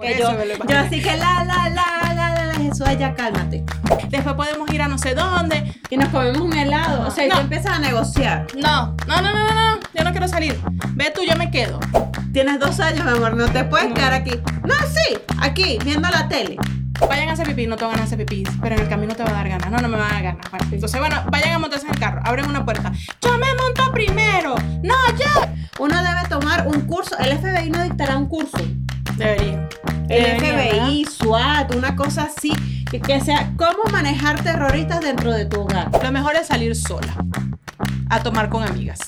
Que yo, yo así que la, la, la, la, la, la, Jesús, ya cálmate. Después podemos ir a no sé dónde. Y nos comemos un helado. O sea, y tú No. empiezas a negociar. No, no, no, no, no, no. Yo no quiero salir. Ve tú, yo me quedo. Tienes dos años, mi amor, no te puedes quedar aquí. No, sí, aquí, viendo la tele. Vayan a hacer pipí, no te van a hacer pipí, pero en el camino te va a dar ganas. No, no me va a dar ganas. Bueno, entonces, bueno, vayan a montarse en el carro, abren una puerta. Yo me monto primero. No, yo. Uno debe tomar un curso. El FBI no dictará un curso. Debería. El FBI, SWAT, una cosa así. Que, que sea cómo manejar terroristas dentro de tu hogar. Lo mejor es salir sola. A tomar con amigas.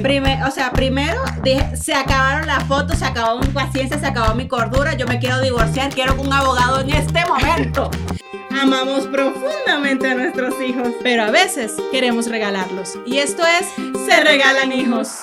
Prime- o sea, primero dije, se acabaron las fotos, se acabó mi paciencia, se acabó mi cordura, yo me quiero divorciar, quiero un abogado en este momento. Amamos profundamente a nuestros hijos. Pero a veces queremos regalarlos. Y esto es Se Regalan Hijos.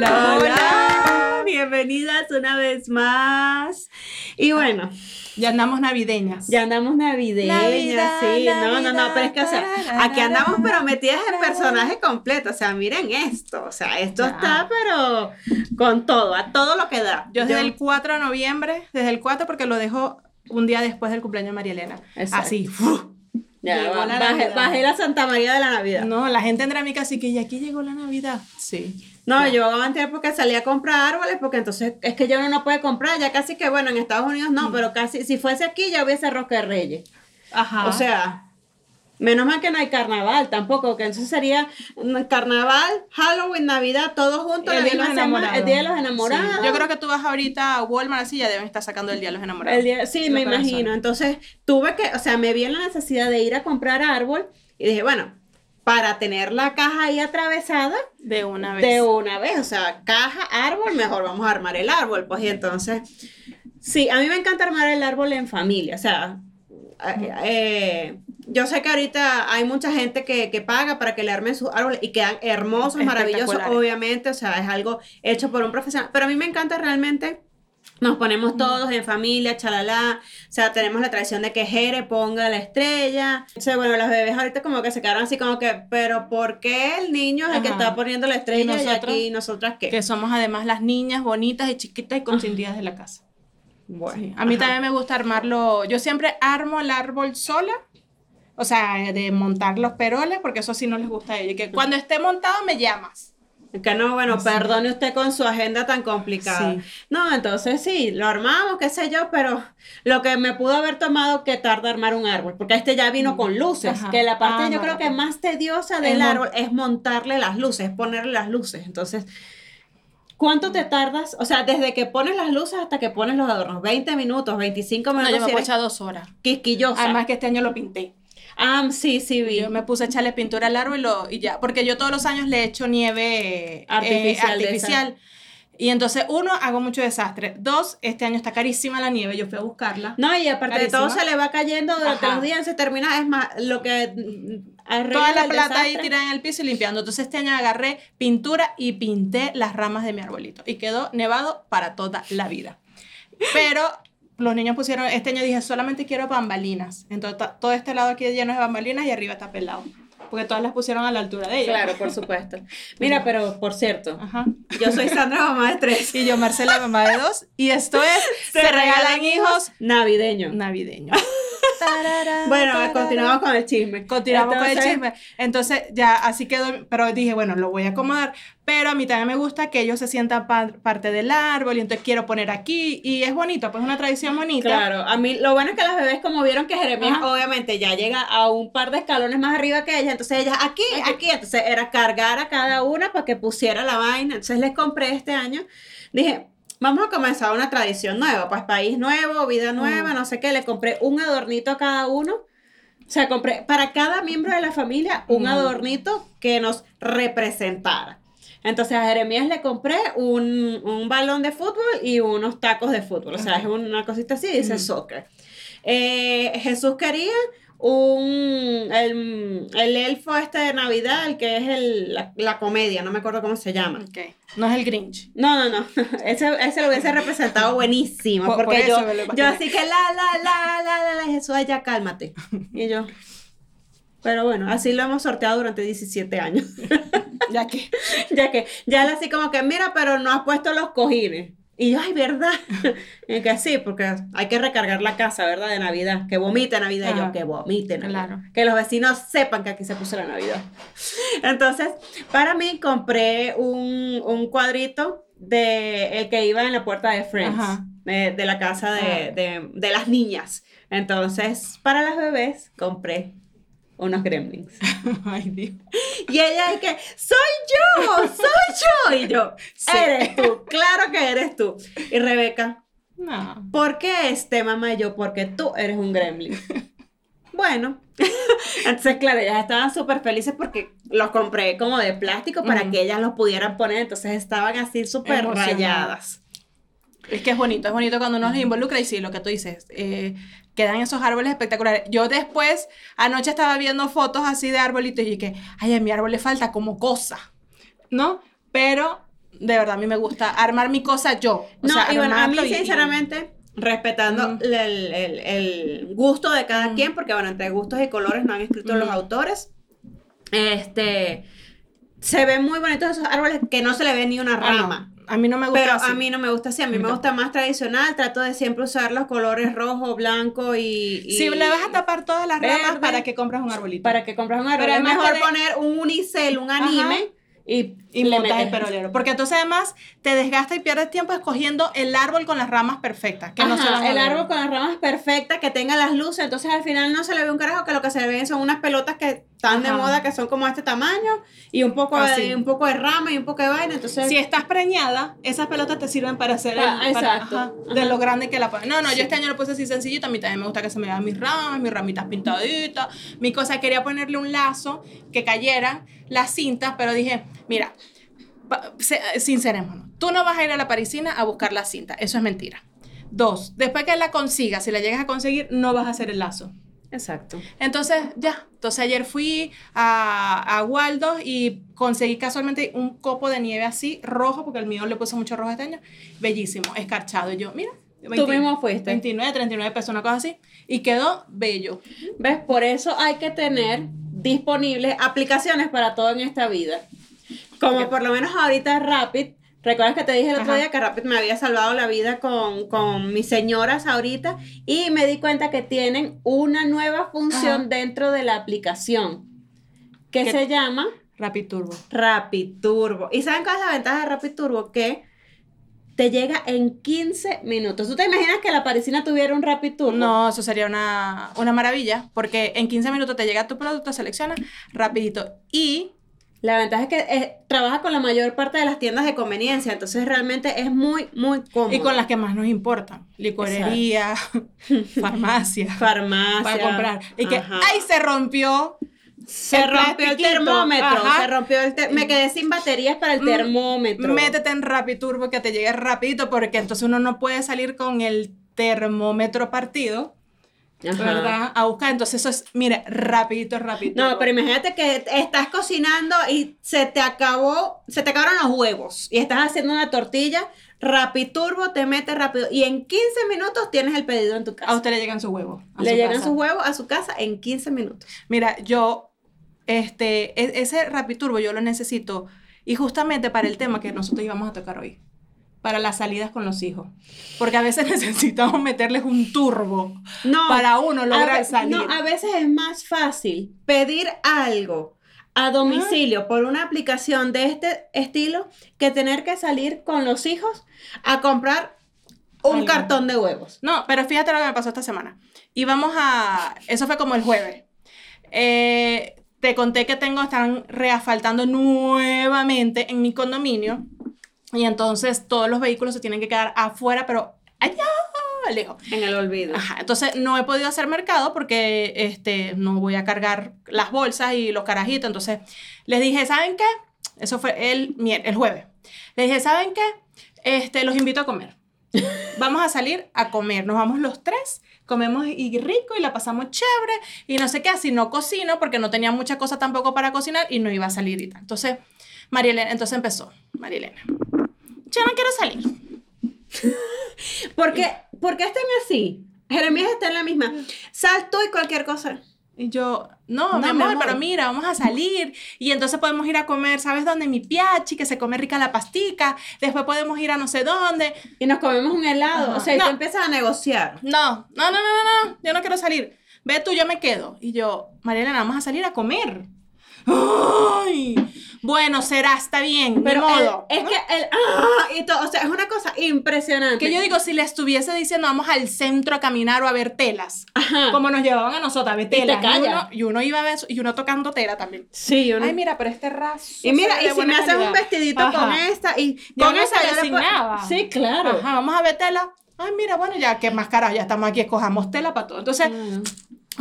Hola, Hola, bienvenidas una vez más. Y bueno, Ya andamos navideñas. ya andamos navideñas, Navidad, sí, no, no, no, Navidad, pero es que, o sea, aquí andamos pero metidas en personaje completo, o sea, miren esto, o sea, esto Ya. está pero con todo, a todo lo que da. Yo desde el 4 de noviembre, desde el 4 porque lo dejo un día después del cumpleaños de María Elena. Exacto. Así. ¡fu! Ya, Llegó ba- la bajé, Navidad. bajé la Santa María de la Navidad. No, No, la gente entra a mi casa y que y aquí llegó la Navidad. Sí. Yo antes porque salí a comprar árboles, porque entonces es que ya uno no puede comprar, ya casi que bueno, en Estados Unidos Mm. no, pero casi, si fuese aquí ya hubiese rosca de reyes. Ajá. O sea, menos mal que no hay carnaval tampoco, que entonces sería mm, carnaval, Halloween, Navidad, todos juntos, el la día de los enamorados. el día de los enamorados. Sí. Yo creo que tú vas ahorita a Walmart así ya deben estar sacando el día de los enamorados. El día- sí, me imagino. Entonces, tuve que, o sea, me vi en la necesidad de ir a comprar árbol y dije, bueno, para tener la caja ahí atravesada, De una vez. de una vez, o sea, caja, árbol, mejor vamos a armar el árbol, pues y entonces, sí, a mí me encanta armar el árbol en familia, o sea, eh, yo sé que ahorita hay mucha gente que, que paga para que le armen sus árboles y quedan hermosos, maravillosos, obviamente, o sea, es algo hecho por un profesional, pero a mí me encanta realmente... Nos ponemos todos en familia, chalala. O sea, tenemos la tradición de que Jere ponga la estrella. O sea, bueno, las bebés ahorita como que se quedaron así como que, pero ¿por qué el niño es el que está poniendo la estrella y, nosotros? aquí nosotras qué? Que somos además las niñas bonitas y chiquitas y consentidas de la casa. Bueno, Sí. A mí ajá. también me gusta armarlo. Yo siempre armo el árbol sola. O sea, de montar los peroles, porque eso sí no les gusta a ellos. Que cuando esté montado me llamas. Que no, bueno, perdone usted con su agenda tan complicada. Sí. No, entonces sí, lo armamos, qué sé yo, pero lo que me pudo haber tomado que tarda armar un árbol, porque este ya vino con luces, Ajá. que la parte Ah, yo no, creo no. que más tediosa del árbol es montarle las luces, ponerle las luces. Entonces, ¿cuánto te tardas? O sea, desde que pones las luces hasta que pones los adornos, 20 minutos, 25 No, minutos, yo me si puedo eres echar dos horas. quisquillosa. Además que este año lo pinté. Ah, sí, sí, vi. Yo me puse a echarle pintura al árbol y, lo- y ya. Porque yo todos los años le echo nieve eh, Artificial de artificial. Y entonces, uno, hago mucho desastre. Dos, este año está carísima la nieve. Yo fui a buscarla. No, y aparte de todo Carísima. se le va cayendo durante los días, se termina, es más, lo que Toda la plata ahí desastre. tirada en el piso y limpiando. Entonces este año agarré pintura y pinté las ramas de mi arbolito. Y quedó nevado para toda la vida. Pero los niños pusieron, este año dije, solamente quiero bambalinas. Entonces todo este lado aquí lleno de bambalinas y arriba está pelado. Porque todas las pusieron a la altura de ella. Claro, por supuesto. Mira, pero por cierto, Ajá. yo soy Sandra, mamá de tres. Y yo, Marcela, mamá de dos. Y esto es Se, regalan hijos Navideño. navideños. Bueno, continuamos con el chisme. Continuamos con el chisme. Entonces, ya así quedó, pero dije, bueno, lo voy a acomodar. Pero a mí también me gusta que ellos se sientan pa- parte del árbol y entonces quiero poner aquí. Y es bonito, pues es una tradición bonita. Claro, a mí lo bueno es que las bebés como vieron que Jeremías Ajá. obviamente ya llega a un par de escalones más arriba que ella, entonces ella aquí, aquí, entonces era cargar a cada una para que pusiera la vaina, entonces les compré este año, dije, vamos a comenzar una tradición nueva, pues país nuevo, vida nueva, no sé qué, le compré un adornito a cada uno, o sea, compré para cada miembro de la familia un Mm. adornito que nos representara. Entonces a Jeremías le compré un, un balón de fútbol y unos tacos de fútbol. O sea, es una cosita así, dice Mm. soccer. Eh, Jesús quería un el, el elfo este de Navidad, el que es el, la, la comedia, no me acuerdo cómo se llama. Ok. No es el Grinch. No, no, no. Ese, ese lo hubiese representado buenísimo. Por- por porque yo, yo así que la, la, la, la, la, la, Jesús, ya cálmate. Y yo. Pero bueno, así lo hemos sorteado durante 17 años. Ya que. ya que, ya él así como que, mira, pero no has puesto los cojines. Y yo, ay, ¿verdad? Que sí, porque hay que recargar la casa, ¿verdad? De Navidad. Que vomite Navidad. Y yo, que vomite Navidad. Claro. Que los vecinos sepan que aquí se puso la Navidad. Entonces, para mí, compré un, un cuadrito de el que iba en la puerta de Friends. De, de la casa de, de, de las niñas. Entonces, para las bebés, compré unos gremlins. Ay, Dios. Y ella es que, soy yo, soy yo. Y yo, Sí. eres tú, claro que eres tú. Y Rebeca, No. ¿por qué este mamá y yo? Porque tú eres un gremlin. Bueno, entonces claro, ellas estaban súper felices porque los compré como de plástico para que ellas los pudieran poner, entonces estaban así súper rayadas. Es que es bonito, es bonito cuando uno se involucra y sí, lo que tú dices, eh, quedan esos árboles espectaculares. Yo después, anoche estaba viendo fotos así de arbolitos y dije, ay, a mi árbol le falta como cosa, ¿no? Pero de verdad a mí me gusta armar mi cosa yo. O No, sea, y bueno, a mí y- sinceramente, respetando Ujú. el, el- el gusto de cada Ujú. quien, porque bueno, entre gustos y colores no han escrito los Ujú. autores, este, se ven muy bonitos esos árboles que no se le ve ni una Ah, rama. A mí no me gusta Pero así. a mí no me gusta así, a mí A mí me gusta más tradicional, trato de siempre usar los colores rojo, blanco y... y- Si le vas a tapar todas las ramas verde. para que compres un arbolito. Para que compres un árbol. Pero es mejor de- poner un unicel, un anime y, y le montas el perolero. Porque entonces además te desgasta y pierdes tiempo escogiendo el árbol con las ramas perfectas. Que no se a el árbol con las ramas perfectas, que tenga las luces, entonces al final no se le ve un carajo, que lo que se le ven son unas pelotas que están de moda, que son como este tamaño, y un poco, Así. de, un poco de rama y un poco de vaina, entonces... Si estás preñada, esas pelotas te sirven para hacer el, Ah, para- exacto. ajá, Ajá. de lo grande que la. No, no, yo este año lo puse así sencillito. A mí también me gusta que se me vean mis ramas, mis ramitas pintaditas. Mi cosa, quería ponerle un lazo que cayeran las cintas, pero dije, mira, sincerémonos, tú no vas a ir a la parisina a buscar la cinta. Eso es mentira. Dos, después que la consigas, si la llegas a conseguir, no vas a hacer el lazo. Exacto. Entonces, ya. Entonces, ayer fui a, a Waldo y conseguí casualmente un copo de nieve así, rojo, porque el mío le puse mucho rojo este año. Bellísimo, escarchado. Y yo, mira. Tú mismo fuiste. 29, 39 pesos, una cosa así. Y quedó bello. ¿Ves? Por eso hay que tener disponibles aplicaciones para todo en esta vida. Como por lo menos ahorita Rapid. ¿Recuerdas que te dije el otro Ajá. día que Rapid me había salvado la vida con, con mis señoras ahorita? Y me di cuenta que tienen una nueva función Ajá. dentro de la aplicación que ¿Qué? se llama Rapid Turbo. Rapid Turbo. ¿Y saben cuál es la ventaja de Rapid Turbo? Que te llega en 15 minutos. ¿Tú te imaginas que la parisina tuviera un Rapid Turbo? No, eso sería una, una maravilla, porque en 15 minutos te llega tu producto, seleccionas rapidito. Y La ventaja es que eh, trabaja con la mayor parte de las tiendas de conveniencia, entonces realmente es muy, muy cómodo. Y con las que más nos importan. Licorería, farmacia. farmacia. Para comprar. Y que, Ajá. ¡ay, se rompió! se el rompió el termómetro, Ajá. se rompió el me quedé sin baterías para el Mm, termómetro. Métete en Rapiturbo que te llegue rapidito, porque entonces uno no puede salir con el termómetro partido, Ajá. ¿verdad? A buscar. Entonces eso es, mire, rapidito, rapidito. No, pero imagínate que estás cocinando y se te acabó, se te acabaron los huevos y estás haciendo una tortilla, Rapiturbo te mete rápido y en 15 minutos tienes el pedido en tu casa. A usted le llegan sus huevos. a Le su llegan casa. sus huevos a su casa en 15 minutos. Mira, yo, este, e- ese Rapiturbo yo lo necesito y justamente para el tema que nosotros íbamos a tocar hoy. Para las salidas con los hijos. Porque a veces necesitamos meterles un turbo No, para uno lograr salir. No, a veces es más fácil pedir algo a domicilio por una aplicación de este estilo que tener que salir con los hijos a comprar un Algo. cartón de huevos. No, pero fíjate lo que me pasó esta semana. Íbamos a. Eso fue como el jueves. Eh, te conté que tengo, están reasfaltando nuevamente en mi condominio. Y entonces todos los vehículos se tienen que quedar afuera, pero allá lejos. En el olvido. Ajá, entonces no he podido hacer mercado porque este, no voy a cargar las bolsas y los carajitos. Entonces les dije, ¿saben qué? Eso fue el, el jueves. Les dije, ¿saben qué? Este, los invito a comer. Vamos a salir a comer. Nos vamos los tres, comemos y rico y la pasamos chévere y no sé qué. Así no cocino porque no tenía mucha cosa tampoco para cocinar y no iba a salir y tal. Entonces, María Elena, entonces empezó, María Elena. Yo no quiero salir. ¿Por qué, por qué están así? Jeremías está en la misma. Sal tú y cualquier cosa. Y yo, no, No, mi mi amor, amor. pero mira, vamos a salir y entonces podemos ir a comer, ¿sabes dónde? Mi piachi, que se come rica la pastica, después podemos ir a no sé dónde. Y nos comemos un helado. Ajá. O sea, y No. tú empiezas a negociar. No, no, no, no, no, no, yo no quiero salir. Ve tú, yo me quedo. Y yo, María Elena, vamos a salir a comer. Ay, bueno, será, está bien, Pero ni el- modo. es que el... ¡ah! y todo, o sea, es una cosa impresionante. Que yo digo, si le estuviese diciendo vamos al centro a caminar o a ver telas, Ajá. como nos llevaban a nosotros a ver te telas. Y, callas. uno, y uno iba a ver, y uno tocando tela también. Sí, yo no- Ay, mira, pero este raso. Y mira, y si me haces un vestidito Ajá. con esta y con uno yo le puedo- resignaba. Sí, claro. Ajá, vamos a ver tela. Ay, mira, bueno, ya que más carajo, ya estamos aquí, escojamos tela para todo. Entonces, Mm.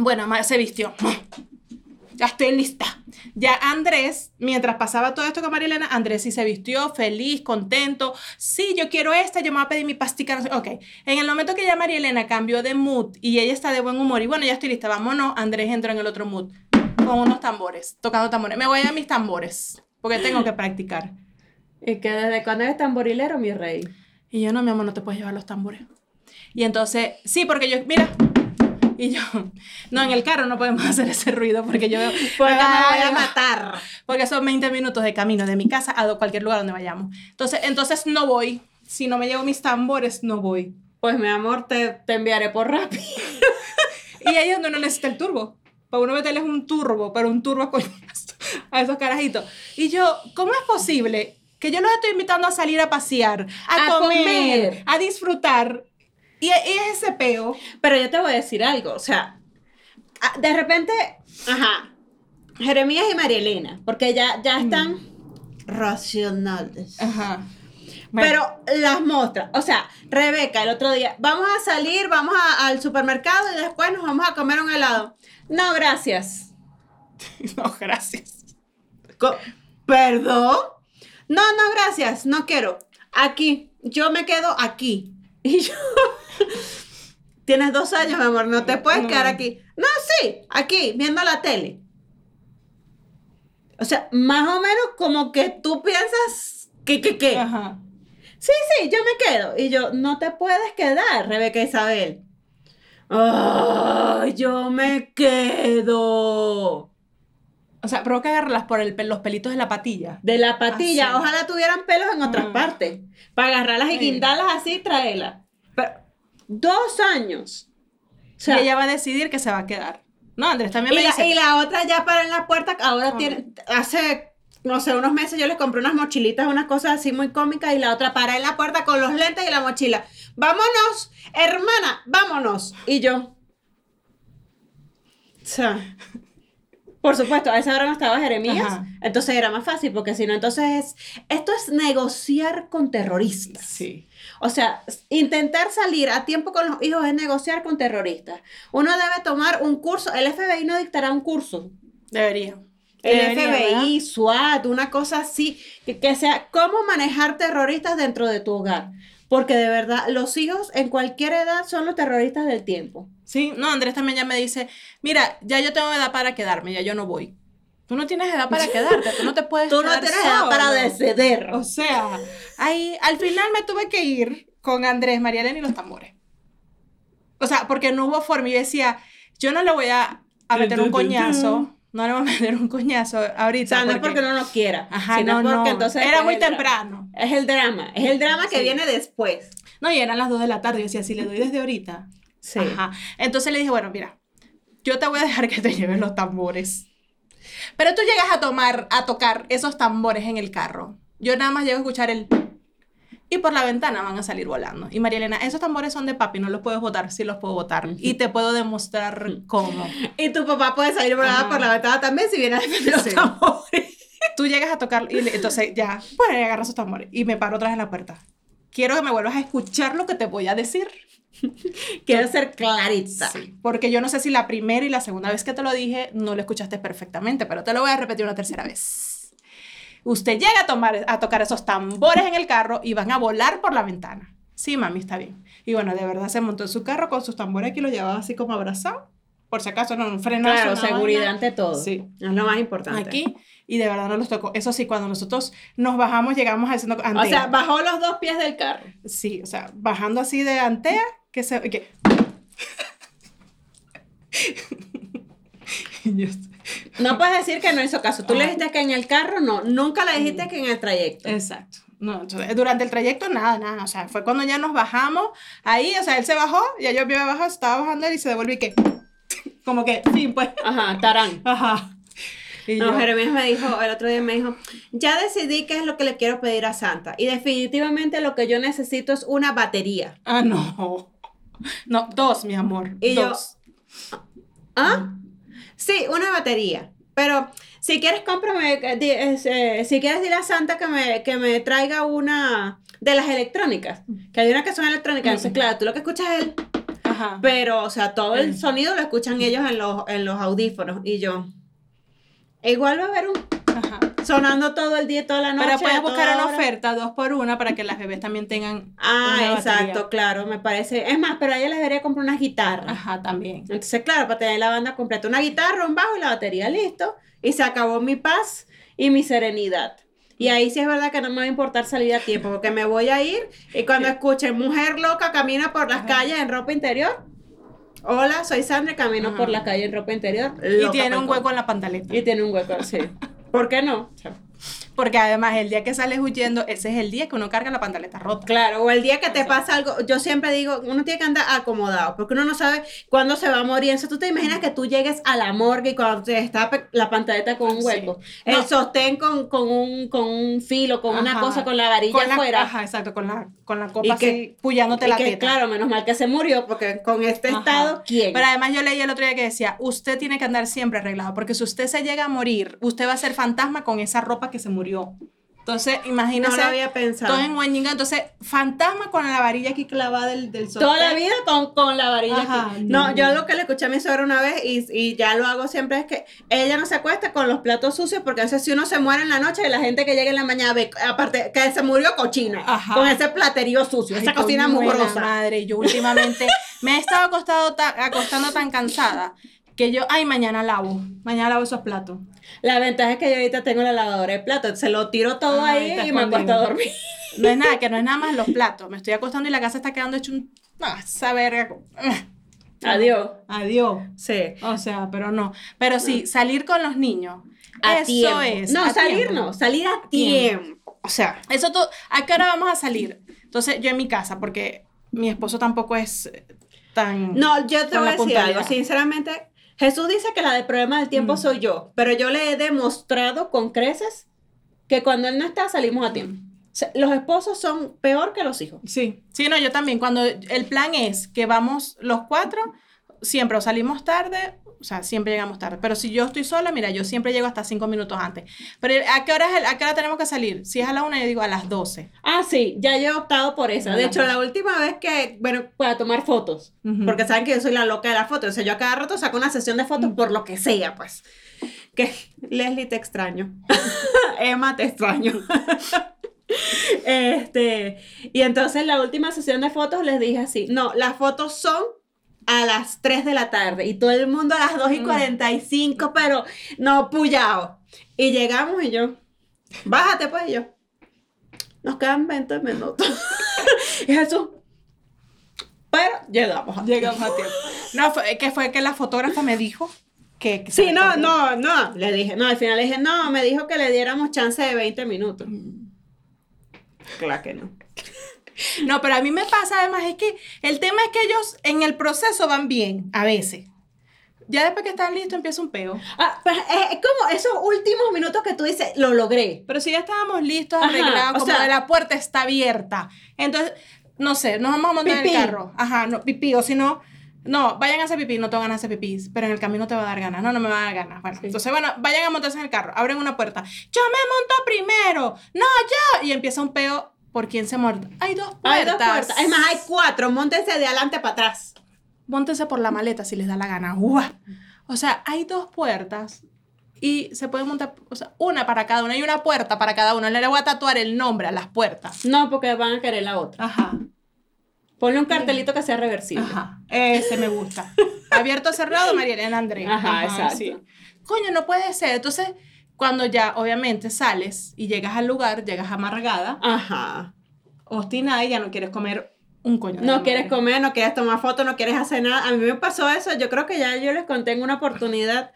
bueno, se vistió. Ya estoy lista. Ya Andrés, mientras pasaba todo esto con Marilena, Andrés sí se vistió feliz, contento. Sí, yo quiero esta, yo me voy a pedir mi pastica. Ok. En el momento que ya Marilena cambió de mood y ella está de buen humor y bueno, ya estoy lista, vámonos, Andrés entró en el otro mood con unos tambores, tocando tambores. Me voy a mis tambores porque tengo que practicar. Y que desde cuando eres tamborilero, mi rey. Y yo, no, mi amor, no te puedes llevar los tambores. Y entonces, sí, porque yo, mira. Y yo, no, en el carro no podemos hacer ese ruido porque yo, porque me voy a matar. Porque son 20 minutos de camino de mi casa a cualquier lugar donde vayamos. Entonces, entonces no voy. Si no me llevo mis tambores, no voy. Pues mi amor, te, te enviaré por Rappi. Y ahí es donde uno necesita el turbo. Para uno meterles un turbo, pero un turbo con a esos carajitos. Y yo, ¿cómo es posible que yo los estoy invitando a salir a pasear, a, A comer, comer. a disfrutar? Y, y es ese peo. Pero yo te voy a decir algo, o sea, a- de repente, ajá, Jeremías y María Elena, porque ya, ya están racionales. Ajá. Pero las mostras, o sea, Rebeca el otro día, vamos a salir, vamos a- al supermercado y después nos vamos a comer un helado. No, gracias. No, gracias. Co- ¿Perdón? No, no, gracias, no quiero. Aquí, yo me quedo aquí. Y yo... Tienes dos años, mi amor, no te puedes No. quedar aquí. No, sí, aquí, viendo la tele. O sea, más o menos como que tú piensas que, que, que. Ajá. Sí, sí, yo me quedo. Y yo, no te puedes quedar, Rebeca Isabel. Ay, yo me quedo. O sea, provoca agarrarlas por el, los pelitos de la patilla. De la patilla. Así. Ojalá tuvieran pelos en otras Mm. partes. Para agarrarlas y guindarlas así y traerlas. Dos años. O sea, y ella va a decidir que se va a quedar. No, Andrés también y me la, dice. y la otra ya para en la puerta, ahora Ah. tiene, hace, no sé, unos meses yo les compré unas mochilitas, unas cosas así muy cómicas, y la otra para en la puerta con los lentes y la mochila. Vámonos, hermana, vámonos. Y yo. O sea, por supuesto, a esa hora no estaba Jeremías, Ajá. entonces era más fácil, porque si no, entonces es, esto es negociar con terroristas. Sí. O sea, intentar salir a tiempo con los hijos es negociar con terroristas. Uno debe tomar un curso, el FBI no dictará un curso. Debería. El Debería, FBI, SWAT, una cosa así, que, que sea cómo manejar terroristas dentro de tu hogar. Porque de verdad, los hijos en cualquier edad son los terroristas del tiempo. Sí, no, Andrés también ya me dice, mira, ya yo tengo edad para quedarme, ya yo no voy. Tú no tienes edad para quedarte, tú no te puedes Tú no quedar tienes edad para deceder. O sea, ahí al final me tuve que ir con Andrés, María Elena y los tambores. O sea, porque no hubo forma. Y yo decía, yo no le voy a, a meter un coñazo. No le vamos a meter un coñazo O ahorita. sea, no es porque no lo quiera, Ajá, sino no, porque no. entonces... Era muy temprano. Es el drama, es el drama que Sí. viene después. No, y eran las 2 de la tarde. Yo decía, si le doy desde ahorita. Sí. Ajá. Entonces le dije, bueno, mira, yo te voy a dejar que te lleves los tambores. Pero tú llegas a tomar, a tocar esos tambores en el carro. Yo nada más llego a escuchar el... Y por la ventana van a salir volando. Y María Elena, esos tambores son de papi, no los puedes botar. Sí los puedo botar. Y te puedo demostrar cómo. Y tu papá puede salir Ajá. por la ventana también si viene a defender los Sí. tambores. Tú llegas a tocar y le- entonces ya, bueno, y agarra esos tambores. Y me paro vez en la puerta. Quiero que me vuelvas a escuchar lo que te voy a decir. Quiero ser clarita. Sí, porque yo no sé si la primera y la segunda vez que te lo dije no lo escuchaste perfectamente, pero te lo voy a repetir una tercera vez. Usted llega a, tomar, a tocar esos tambores en el carro y van a volar por la ventana. Sí, mami, está bien. Y bueno, de verdad se montó en su carro con sus tambores aquí, lo llevaba así como abrazado. Por si acaso no, un. Claro, seguridad vaina. ante todo. Sí. Es lo más importante. Aquí, y de verdad no los tocó. Eso sí, cuando nosotros nos bajamos, llegamos haciendo O sea, bajó los dos pies del carro. Sí, o sea, bajando así de Antea, que se... Que... No puedes decir que no hizo caso. Tú le dijiste que en el carro no. Nunca le dijiste que en el trayecto. Exacto. No, entonces, durante el trayecto nada, nada. O sea, fue cuando ya nos bajamos. Ahí, o sea, él se bajó, ya yo me bajado, estaba bajando él y se devolvió y que... Como que, fin, pues. Ajá, tarán. Ajá. Y No, yo, Jeremías me dijo, el otro día me dijo, ya decidí qué es lo que le quiero pedir a Santa. Y definitivamente lo que yo necesito es una batería. ah, no. No, dos, mi amor. Y yo- dos. ¿Ah? Sí, una batería. Pero si quieres, cómprame, eh, eh, si quieres dile a Santa que me, que me traiga una de las electrónicas. Que hay una que son electrónicas. Entonces, claro, tú lo que escuchas es el... Ajá. Pero, o sea, todo el sonido lo escuchan ellos en los, en los audífonos. Y yo... Igual va a haber un Ajá. Sonando todo el día y toda la noche. Pero puedes buscar una hora. oferta dos por una para que las bebés también tengan. Ah, una exacto, batería. claro, me parece. Es más, pero a ella les debería comprar una guitarra. Ajá, también. Entonces, claro, para tener la banda completa, una guitarra, un bajo y la batería, listo. Y se acabó mi paz y mi serenidad. Y ahí sí es verdad que no me va a importar salir a tiempo, porque me voy a ir y cuando escuche mujer loca camina por las calles en ropa interior. Hola, soy Sandra y camino Ajá. por la calle en ropa interior. Y loca tiene pa'l un hueco en la pantaleta. Y tiene un hueco, sí. ¿Por qué no? Porque además, el día que sales huyendo, ese es el día que uno carga la pantaleta rota. Claro, o el día que te Exacto. pasa algo, yo siempre digo, uno tiene que andar acomodado, porque uno no sabe cuándo se va a morir. Entonces tú te imaginas que tú llegues a la morgue y cuando te destape la pantalleta con un Sí. hueco, No. el sostén con, con, un, con un filo, con una cosa, con la varilla Con la, afuera. Ajá, exacto, con la, con la Y copa que- así, puyándote y la que, teta. claro, menos mal que se murió, porque con este Ajá. estado, ¿quién? Pero además yo leí el otro día que decía, usted tiene que andar siempre arreglado, porque si usted se llega a morir, usted va a ser fantasma con esa ropa que se murió. Entonces, no imagínese, lo había pensado. todo en Huañinga, entonces, fantasma con la varilla aquí clavada del, del sostén. Toda la vida con, con la varilla Ajá, aquí. no. No, yo lo que le escuché a mi suegra una vez y, y ya lo hago siempre es que ella no se acuesta con los platos sucios porque a veces si uno se muere en la noche, la gente que llega en la mañana ve, aparte que se murió cochina, Ajá. con ese platerío sucio, Ay, esa cocina mugrosa. madre, yo últimamente me he estado acostado ta- acostando tan cansada que yo, ay, mañana lavo, mañana lavo esos platos. La ventaja es que yo ahorita tengo la lavadora de platos, se lo tiro todo ahí y me acuesto a dormir. No es nada, que no es nada más los platos. Me estoy acostando y la casa está quedando hecho un... No, esa verga. Adiós. Adiós. Sí. O sea, pero no. Pero sí, salir con los niños. A eso tiempo. es. No, salir tiempo. no, salir a Tiempo. tiempo. O sea, Eso todo. ¿A qué hora vamos a salir? Entonces, yo en mi casa, porque mi esposo tampoco es tan. No, yo te voy a la decir algo. Sinceramente, Jesús dice que la del problema del tiempo Mm. soy yo, pero yo le he demostrado con creces que cuando él no está salimos a tiempo. O sea, los esposos son peor que los hijos. Sí. Sí, no, yo también. Cuando el plan es que vamos los cuatro, siempre o salimos tarde, o sea, siempre llegamos tarde. Pero si yo estoy sola, mira, yo siempre llego hasta cinco minutos antes. Pero ¿a qué hora, es el- a qué hora tenemos que salir? Si es a la una, yo digo a las doce. Ah, sí, ya yo he optado por esa. De hecho, la última vez que, bueno, para tomar fotos, porque saben que yo soy la loca de las fotos, o sea, yo a cada rato saco una sesión de fotos por lo que sea, pues. Que Leslie te extraño. Emma te extraño. este, y entonces la última sesión de fotos les dije así, no, las fotos son a las 3 de la tarde y todo el mundo a las 2 y Mm. 45, pero no puyao. Y llegamos y yo, bájate pues y yo. Nos quedan 20 minutos. y Jesús, pero llegamos. Llegamos a tiempo. No, fue, que fue que la fotógrafa me dijo que... que Sí, no, no, no. Le dije, no, al final le dije, no, me dijo que le diéramos chance de 20 minutos. Claro que no. No, pero a mí me pasa además es que el tema es que ellos en el proceso van bien, a veces. Ya después que están listos empieza un peo. Ah, pero es, es como esos últimos minutos que tú dices, lo logré. Pero si ya estábamos listos, arreglados, o como sea- de la puerta está abierta. Entonces, no sé, nos vamos a montar en Pipí. el carro. Ajá, no, pipí, o si no, no, vayan a hacer pipí, no te van a hacer pipí, pero en el camino te va a dar ganas. No, no me va a dar ganas. Bueno, entonces, bueno, vayan a montarse en el carro, abren una puerta. Yo me monto primero, no, yo. Y empieza un peo por quién se monta. Hay dos puertas. Hay dos puertas. Es más, hay cuatro. Móntense de adelante para atrás. Móntense por la maleta si les da la gana. ¡Uah! O sea, hay dos puertas y se puede montar, o sea, una para cada una. Hay una puerta para cada uno. Le voy a tatuar el nombre a las puertas. No, porque van a querer la otra. Ajá. Ponle un cartelito que sea reversible. Ajá. Ese me gusta. Abierto, cerrado, María Elena Andrés. Ajá, exacto. Coño, no puede ser. Entonces, cuando ya obviamente sales y llegas al lugar, llegas amargada, Ajá. obstinada y ya no quieres comer un coño. de No quieres madre. comer, no quieres tomar fotos, no quieres hacer nada. A mí me pasó eso. Yo creo que ya yo les conté en una oportunidad.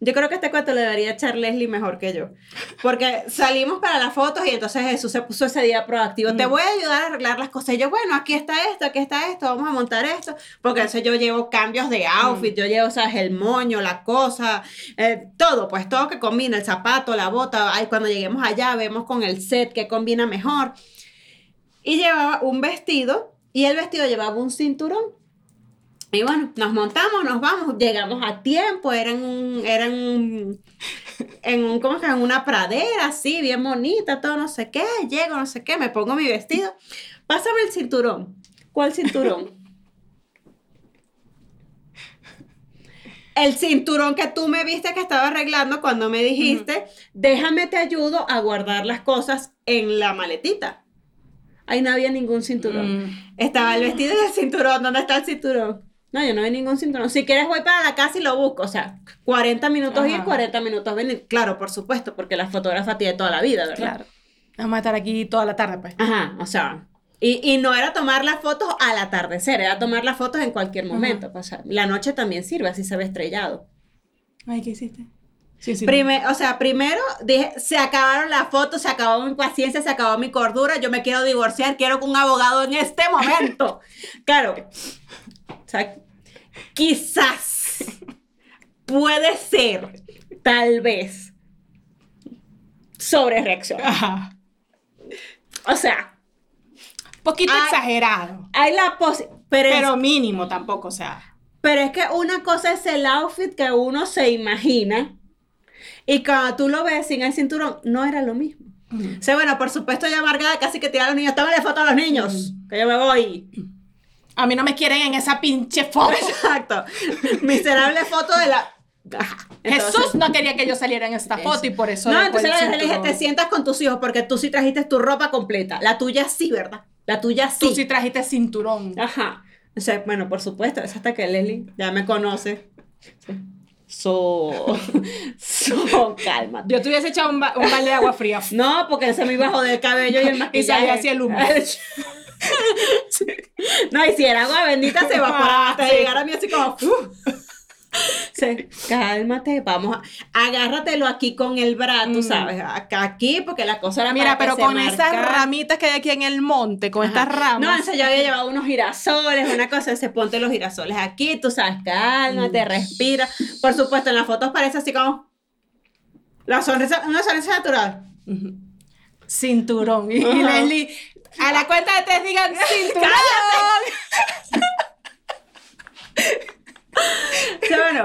Yo creo que este cuento le debería echar Leslie mejor que yo. Porque salimos para las fotos y entonces Jesús se puso ese día proactivo. Te voy a ayudar a arreglar las cosas. Y yo, bueno, aquí está esto, aquí está esto, vamos a montar esto. Porque entonces yo llevo cambios de outfit, yo llevo, ¿sabes? El moño, la cosa, eh, todo, pues todo que combina, el zapato, la bota. Ay, cuando lleguemos allá vemos con el set que combina mejor. Y llevaba un vestido y el vestido llevaba un cinturón. Y bueno, nos montamos, nos vamos, llegamos a tiempo, era en un, era en un, en un, ¿cómo que? En una pradera, así, bien bonita, todo no sé qué, llego, no sé qué, me pongo mi vestido, pásame el cinturón. ¿Cuál cinturón? El cinturón que tú me viste que estaba arreglando cuando me dijiste, déjame te ayudo a guardar las cosas en la maletita. Ahí no había ningún cinturón. Mm. Estaba el vestido y el cinturón. ¿Dónde está el cinturón? No, yo no vi ningún cinturón. Si quieres voy para la casa y lo busco. O sea, 40 minutos ir, Ajá. 40 minutos venir. Claro, por supuesto, porque la fotógrafa tiene toda la vida, ¿verdad? Claro. Vamos a estar aquí toda la tarde, pues. Ajá, o sea. Y, y no era tomar las fotos al atardecer, era tomar las fotos en cualquier momento. pues, o sea, la noche también sirve, así se ve estrellado. Ay, ¿qué hiciste? Sí, sí. Prime- o sea, primero dije, se acabaron las fotos, se acabó mi paciencia, se acabó mi cordura, yo me quiero divorciar, quiero un abogado en este momento. claro. Sea, quizás puede ser, tal vez, sobre reacción. Ajá. O sea, Poquito Ay. exagerado. hay la posibilidad, pero, es- Pero mínimo tampoco, o sea. pero es que una cosa es el outfit que uno se imagina y cuando tú lo ves sin el cinturón, no era lo mismo. O sea, bueno, por supuesto, ya amargada casi que tira a los niños. Tómale foto a los niños, que yo me voy. A mí no me quieren en esa pinche foto. Exacto. Miserable foto de la. Entonces- Jesús no quería que yo saliera en esta foto y por eso. No, entonces le dije, te sientas con tus hijos porque tú sí trajiste tu ropa completa. La tuya sí, ¿verdad? La tuya sí. Tú sí trajiste cinturón. Ajá. O sea, bueno, por supuesto, es hasta que Leslie ya me conoce. Sí. So, so, calma. Yo te hubiese echado un, ba- un balde de agua fría. No, porque se me iba a joder el cabello y el maquillaje. Y salía así el humo. Sí. No, y si era agua bendita se evaporaba hasta Sí. llegar a mí así como... Sí, cálmate, vamos a... Agárratelo aquí con el brazo, Mm. ¿sabes? Acá, aquí, porque la cosa era Mira, para que pero se con esas ramitas que hay aquí en el monte, con Ajá. estas ramas. No, entonces yo había llevado unos girasoles, una cosa, se ponte los girasoles aquí, tú sabes, cálmate, Mm. respira. Por supuesto, en las fotos parece así como la sonrisa, una sonrisa natural. Cinturón. Y. Leslie, a la cuenta de tres digan cinturón. Bueno,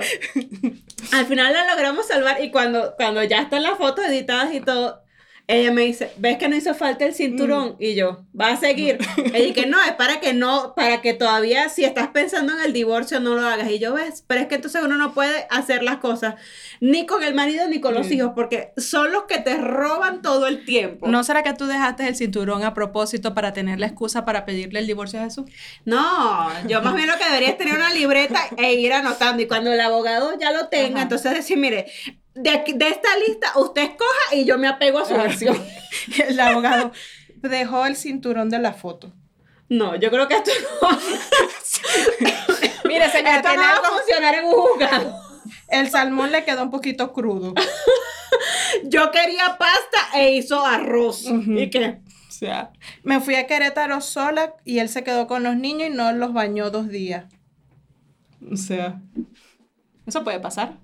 al final la logramos salvar y cuando, cuando ya están las fotos editadas y todo, ella me dice, ¿ves que no hizo falta el cinturón? Y yo, ¿va a seguir? Ella dice que no, es para que no, para que todavía, si estás pensando en el divorcio, no lo hagas. Y yo, ¿ves? Pero es que entonces uno no puede hacer las cosas ni con el marido ni con los Sí. hijos, porque son los que te roban todo el tiempo. ¿No será que tú dejaste el cinturón a propósito para tener la excusa para pedirle el divorcio a Jesús? No, yo más bien lo que debería es tener una libreta e ir anotando. Y cuando el abogado ya lo tenga, Ajá. entonces decir, mire, de, aquí- de esta lista usted escoja y yo me apego a su Ajá. versión. El abogado dejó el cinturón de la foto. No, yo creo que esto no, Mire, señora, esto no va a funcionar en un juzgado. El salmón le quedó un poquito crudo. Yo quería pasta e hizo arroz. ¿Y qué? O sea, me fui a Querétaro sola y él se quedó con los niños y no los bañó dos días. O sea, eso puede pasar.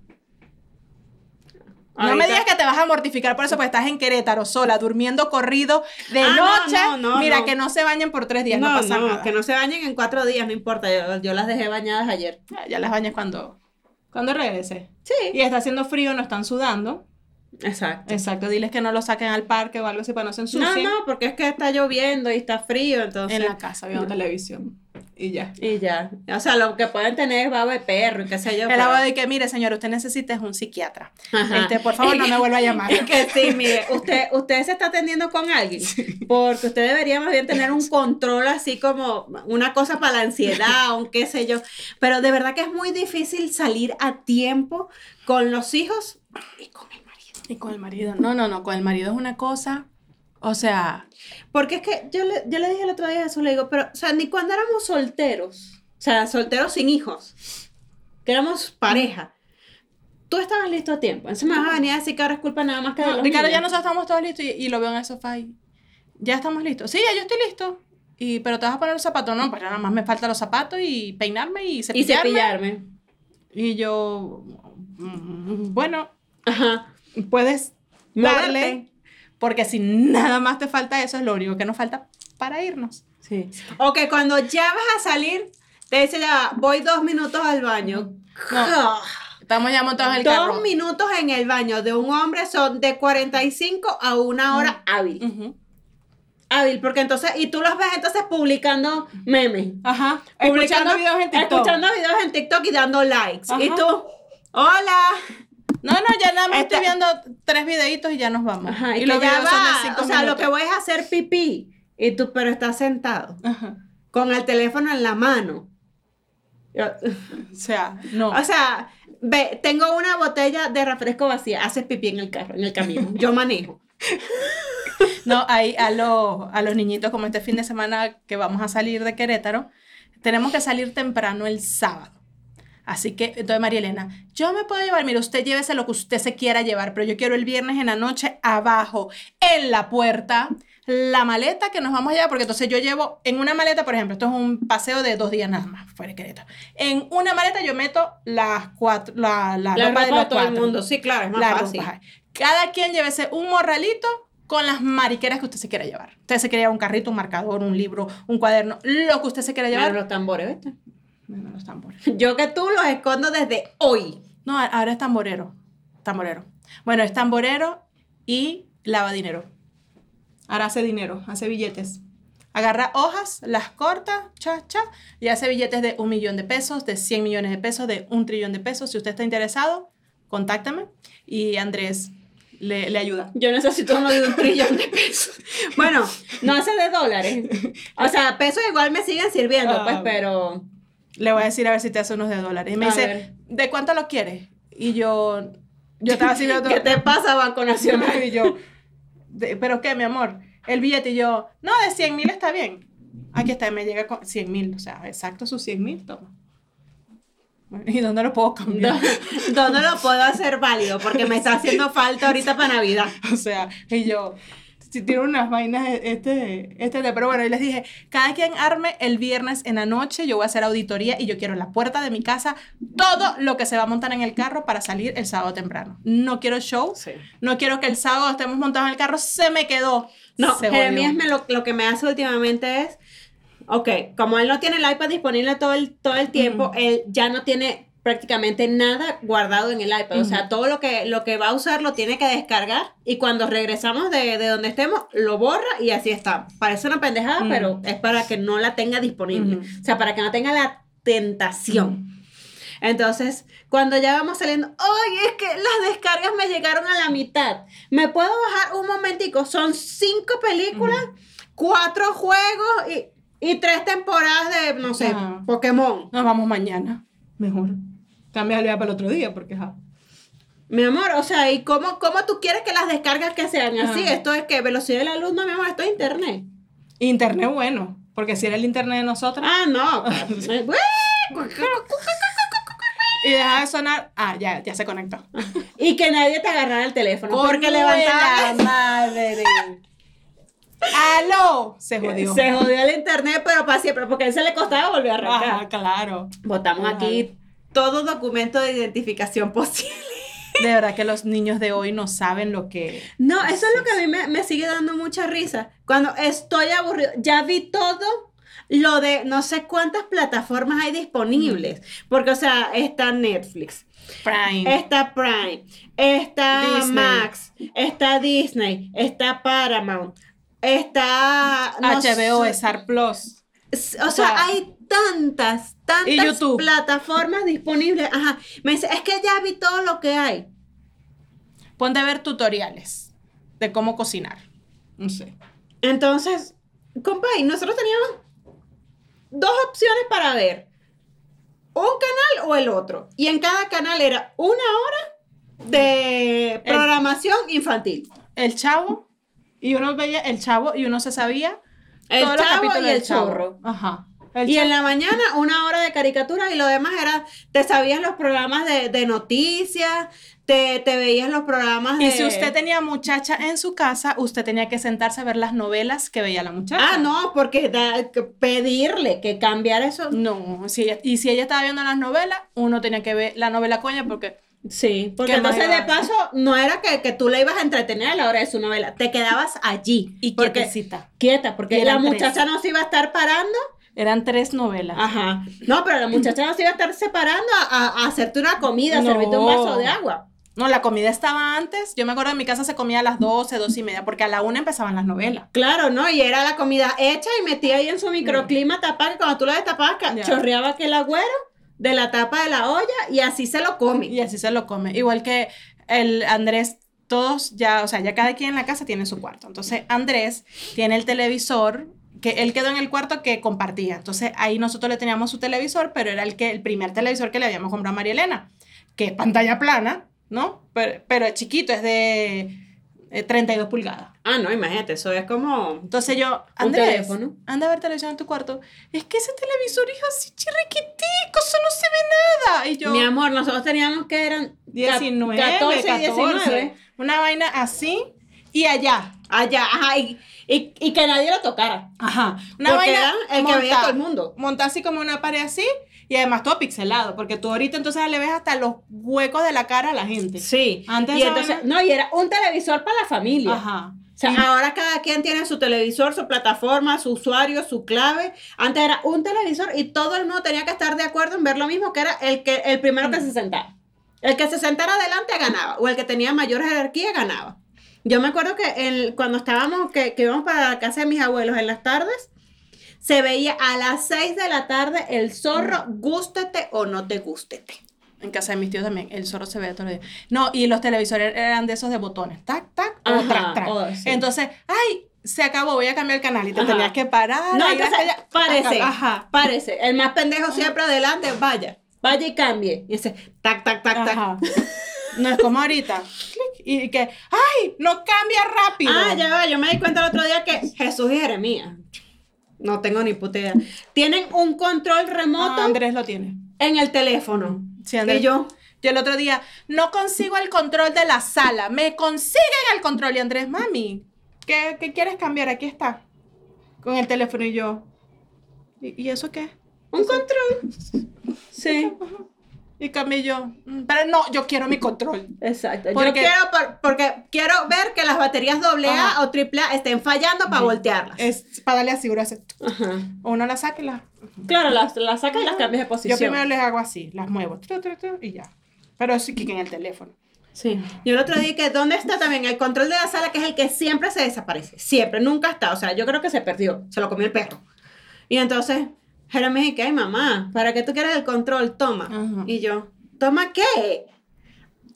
No me digas que te vas a mortificar por eso, porque estás en Querétaro sola, durmiendo corrido de Ah, no, noche. no, no, Mira, no. que no se bañen por tres días, no, pasa nada. que no se bañen en cuatro días, no importa. Yo, yo las dejé bañadas ayer. Ya, ya las bañas cuando, cuando regrese. Sí. Y está haciendo frío, no están sudando. Exacto. Exacto, diles que no lo saquen al parque o algo así para no se No, ensucien. no, porque es que está lloviendo y está frío, entonces. En la casa viendo televisión. Y ya. Y ya. O sea, lo que pueden tener es baba de perro y qué sé yo. El abogado de que, mire, señor, usted necesita es un psiquiatra. Ajá. Este, por favor, no me vuelva a llamar. Es que sí, mire, usted, usted se está atendiendo con alguien, porque usted debería más bien tener un control así como una cosa para la ansiedad, o un qué sé yo. Pero de verdad que es muy difícil salir a tiempo con los hijos y con el. Y con el marido. No, no, no, con el marido es una cosa. O sea, Porque es que yo le, yo le dije el otro día a Jesús, le digo, pero, o sea, ni cuando éramos solteros, o sea, solteros sin hijos, que éramos pareja, tú estabas listo a tiempo. Entonces me vas a venir a decir que ahora es culpa nada más que de no, los Ricardo, ya niños. nosotros estamos todos listos y, y lo veo en el sofá y ya estamos listos. Sí, ya yo estoy listo. Y, pero te vas a poner los zapatos, no, pues ya nada más me faltan los zapatos y peinarme y Y cepillarme. cepillarme. Y yo, mm, bueno, Ajá. Puedes darle, Moverte. porque si nada más te falta eso, es lo único que nos falta para irnos. Sí. O que cuando ya vas a salir, te dice ya, voy dos minutos al baño. No. Estamos ya montados en el Dos carro. minutos en el baño de un hombre son de 45 a una hora hábil. Ujú. Hábil, porque entonces, y tú los ves entonces publicando memes. Ajá. Publicando Escuchando videos en TikTok. Escuchando videos en TikTok y dando likes. Ajá. Y tú, hola. No, no, ya nada más Esta- estoy viendo tres videitos y ya nos vamos. Ajá, y, los que ya videos son de va. cinco O sea, lo que voy es hacer pipí. Y tú, pero estás sentado. Ajá. Con el teléfono en la mano. Yo- O sea, no. O sea, ve, tengo una botella de refresco vacía, haces pipí en el carro, en el camino. Yo manejo. No, ahí a, los, a los niñitos, como este fin de semana que vamos a salir de Querétaro, tenemos que salir temprano el sábado. Así que, entonces María Elena, yo me puedo llevar, mire, usted llévese lo que usted se quiera llevar, pero yo quiero el viernes en la noche abajo, en la puerta, la maleta que nos vamos a llevar, porque entonces yo llevo en una maleta, por ejemplo, esto es un paseo de dos días nada más, fuera de Querétaro. En una maleta yo meto las cuatro, la, la, La ropa de ropa los de todo el mundo. Sí, claro, es más La fácil. ropa. Cada quien llévese un morralito con las mariqueras que usted se quiera llevar. Usted se quiere llevar un carrito, un marcador, un libro, un cuaderno, lo que usted se quiera Llevar llevar. los tambores, ¿viste? Bueno, los tambores. Yo que tú los escondo desde hoy. No, ahora es tamborero. Tamborero. Bueno, es tamborero y lava dinero. Ahora hace dinero, hace billetes. Agarra hojas, las corta, cha, cha, y hace billetes de un millón de pesos, de 100 millones de pesos, de un trillón de pesos. Si usted está interesado, contáctame y Andrés le, le ayuda. Yo necesito uno de un trillón de pesos. Bueno, no hace de dólares. O sea, pesos igual me siguen sirviendo, Ah, pues, pero. Le voy a decir a ver si te hace unos de dólares. Y me A dice, ver. ¿de cuánto lo quieres? Y yo, yo estaba así viendo ¿Qué te pasa, Banco Nacional? Y yo, "¿De- ¿pero qué, mi amor? El billete y yo, no, de 100 mil está bien. Aquí está, me llega con 100 mil, o sea, exacto sus 100 mil, toma. ¿Y dónde lo puedo cambiar? ¿Dónde lo puedo hacer válido? Porque me está haciendo falta ahorita para Navidad. O sea, y yo, si tiene unas vainas este, este, de- pero bueno, y les dije, cada quien arme el viernes en la noche, yo voy a hacer auditoría y yo quiero en la puerta de mi casa todo lo que se va a montar en el carro para salir el sábado temprano. No quiero show, no quiero que el sábado estemos montados en el carro, se me quedó. No, Jeremías me lo, lo que me hace últimamente es, ok, como él no tiene el iPad disponible todo el, todo el tiempo, él ya no tiene prácticamente nada guardado en el iPad. O sea, todo lo que, lo que va a usar lo tiene que descargar y cuando regresamos de, de donde estemos, lo borra y así está. Parece una pendejada, pero es para que no la tenga disponible. O sea, para que no tenga la tentación. Entonces, cuando ya vamos saliendo, ¡ay! Es que las descargas me llegaron a la mitad. ¿Me puedo bajar un momentico? Son cinco películas, cuatro juegos y, y tres temporadas de, no sé. Pokémon. Nos vamos mañana, mejor. El día para el otro día, porque ja. Mi amor, o sea, ¿y cómo, cómo tú quieres que las descargas que sean así? Ah. Esto es que velocidad de la luz, no, mi amor, esto es internet. Internet bueno, porque si era el internet de nosotros. Ah, no. y dejaba de sonar. Ah, ya, ya se conectó. Y que nadie te agarrara el teléfono. Porque levantaba. la madre. ¡Aló! Se jodió. Se jodió el internet, pero para siempre, porque a él se le costaba volver a arrancar. Ajá, claro. Botamos Ajá. aquí todo documento de identificación posible. De verdad que los niños de hoy no saben lo que. No, eso es lo que a mí me, me sigue dando mucha risa. Cuando estoy aburrido, ya vi todo lo de no sé cuántas plataformas hay disponibles. Porque, o sea, está Netflix, Prime. está Prime, está Disney. Max, está Disney, está Paramount, está no HBO, Star Plus. O sea, O sea, hay tantas, tantas plataformas disponibles. Ajá. Me dice, es que ya vi todo lo que hay. Ponte a ver tutoriales de cómo cocinar. No sé. Entonces, compa, y nosotros teníamos dos opciones para ver. Un canal o el otro. Y en cada canal era una hora de programación infantil. El chavo. Y uno veía el chavo y uno se sabía. El todos los Chavo capítulos y del el Chavo. Zorro. Ajá. El Y en la mañana una hora de caricatura y lo demás era, te sabías los programas de, de noticias, te, te veías los programas de... Y si usted tenía muchacha en su casa, usted tenía que sentarse a ver las novelas que veía la muchacha. Ah, no, porque da- que pedirle que cambiara eso. No, si ella- y si ella estaba viendo las novelas, uno tenía que ver la novela coña porque Sí, porque ¿Qué más entonces de paso no era que, que tú le ibas a entretener a la hora de su novela, te quedabas allí. y porque, quietecita. quieta, porque la tres. muchacha no se iba a estar parando. Eran tres novelas. Ajá. No, pero la muchacha no se iba a estar separando a, a- hacerte una comida, a No. servirte un vaso de agua. No, la comida estaba antes. Yo me acuerdo en mi casa se comía a las 12, 12 y media, porque a la una empezaban las novelas. Claro, ¿no? Y era la comida hecha y metía ahí en su microclima tapada, que cuando tú la destapabas, chorreaba aquel agüero de la tapa de la olla y así se lo come. Y así se lo come. Igual que el Andrés, todos ya, o sea, ya cada quien en la casa tiene su cuarto. Entonces, Andrés tiene el televisor, que él quedó en el cuarto que compartía. Entonces, ahí nosotros le teníamos su televisor, pero era el, que, el primer televisor que le habíamos comprado a María Elena, que es pantalla plana, ¿no? Pero, pero es chiquito, es de eh, 32 pulgadas. Ah, no, imagínate, eso es como... Entonces yo, Un Andrés, teléfono. anda a ver televisión en tu cuarto. Es que ese televisor es así chirriquitico, eso no se ve nada. Y yo, Mi amor, nosotros teníamos que eran 19, 14 y 14, 19. Una vaina así y allá. Allá, ajá, y, y, y que nadie lo tocara. Ajá. Una Porque vaina era el que veía todo el mundo. Monta así como una pared así y además todo pixelado, porque tú ahorita entonces le ves hasta los huecos de la cara a la gente. Sí. Antes y entonces, no, y era un televisor para la familia. Ajá. O sea, ahora cada quien tiene su televisor, su plataforma, su usuario, su clave. Antes era un televisor y todo el mundo tenía que estar de acuerdo en ver lo mismo, que era el, que, el primero que se sentara. El que se sentara adelante ganaba, o el que tenía mayor jerarquía ganaba. Yo me acuerdo que el, cuando estábamos, que, que íbamos para la casa de mis abuelos en las tardes, se veía a las 6 de la tarde el zorro, gústete o no te gústete. En casa de mis tíos también, el zorro se ve todos los días. No, y los televisores eran de esos de botones, tac, tac, o trac, trac. oh, sí. Entonces, ay, se acabó, voy a cambiar el canal y te Ajá. tenías que parar. No, entonces, allá. párese, Ajá. párese. El más pendejo siempre adelante, vaya, vaya y cambie. Y dice, tac, tac, tac, tac. No es como ahorita. Y que, ay, no cambia rápido. Ah, ya va, yo me di cuenta el otro día que Jesús y Jeremías, no tengo ni puta idea, tienen un control remoto Ah, Andrés lo tiene. en el teléfono. Sí, Andrés. y yo, Yo el otro día, no consigo el control de la sala. Me consiguen el control. Y Andrés, mami, ¿qué, qué quieres cambiar? Aquí está. Con el teléfono y yo. ¿Y, y eso qué? un control. Sí, Y cambié yo. "Mm, Pero no, yo quiero mi control. exacto. Yo Porque- quiero, por- porque quiero ver que las baterías AA o AAA estén fallando para voltearlas. Es para darle así, hace- Ajá. O uno la saca y la. Claro, las, las sacas y las cambias de Yo posición. primero les hago así, las muevo. tru, tru, tru, y ya. Pero sí que en el teléfono. Sí. Yo el otro día que ¿dónde está también el control de la sala que es el que siempre se desaparece? Siempre, nunca está. O sea, yo creo que se perdió, se lo comió el perro. Y entonces, Jeremy dice, ay mamá, ¿para qué tú quieres el control? Toma. Ajá. Y yo, ¿toma qué?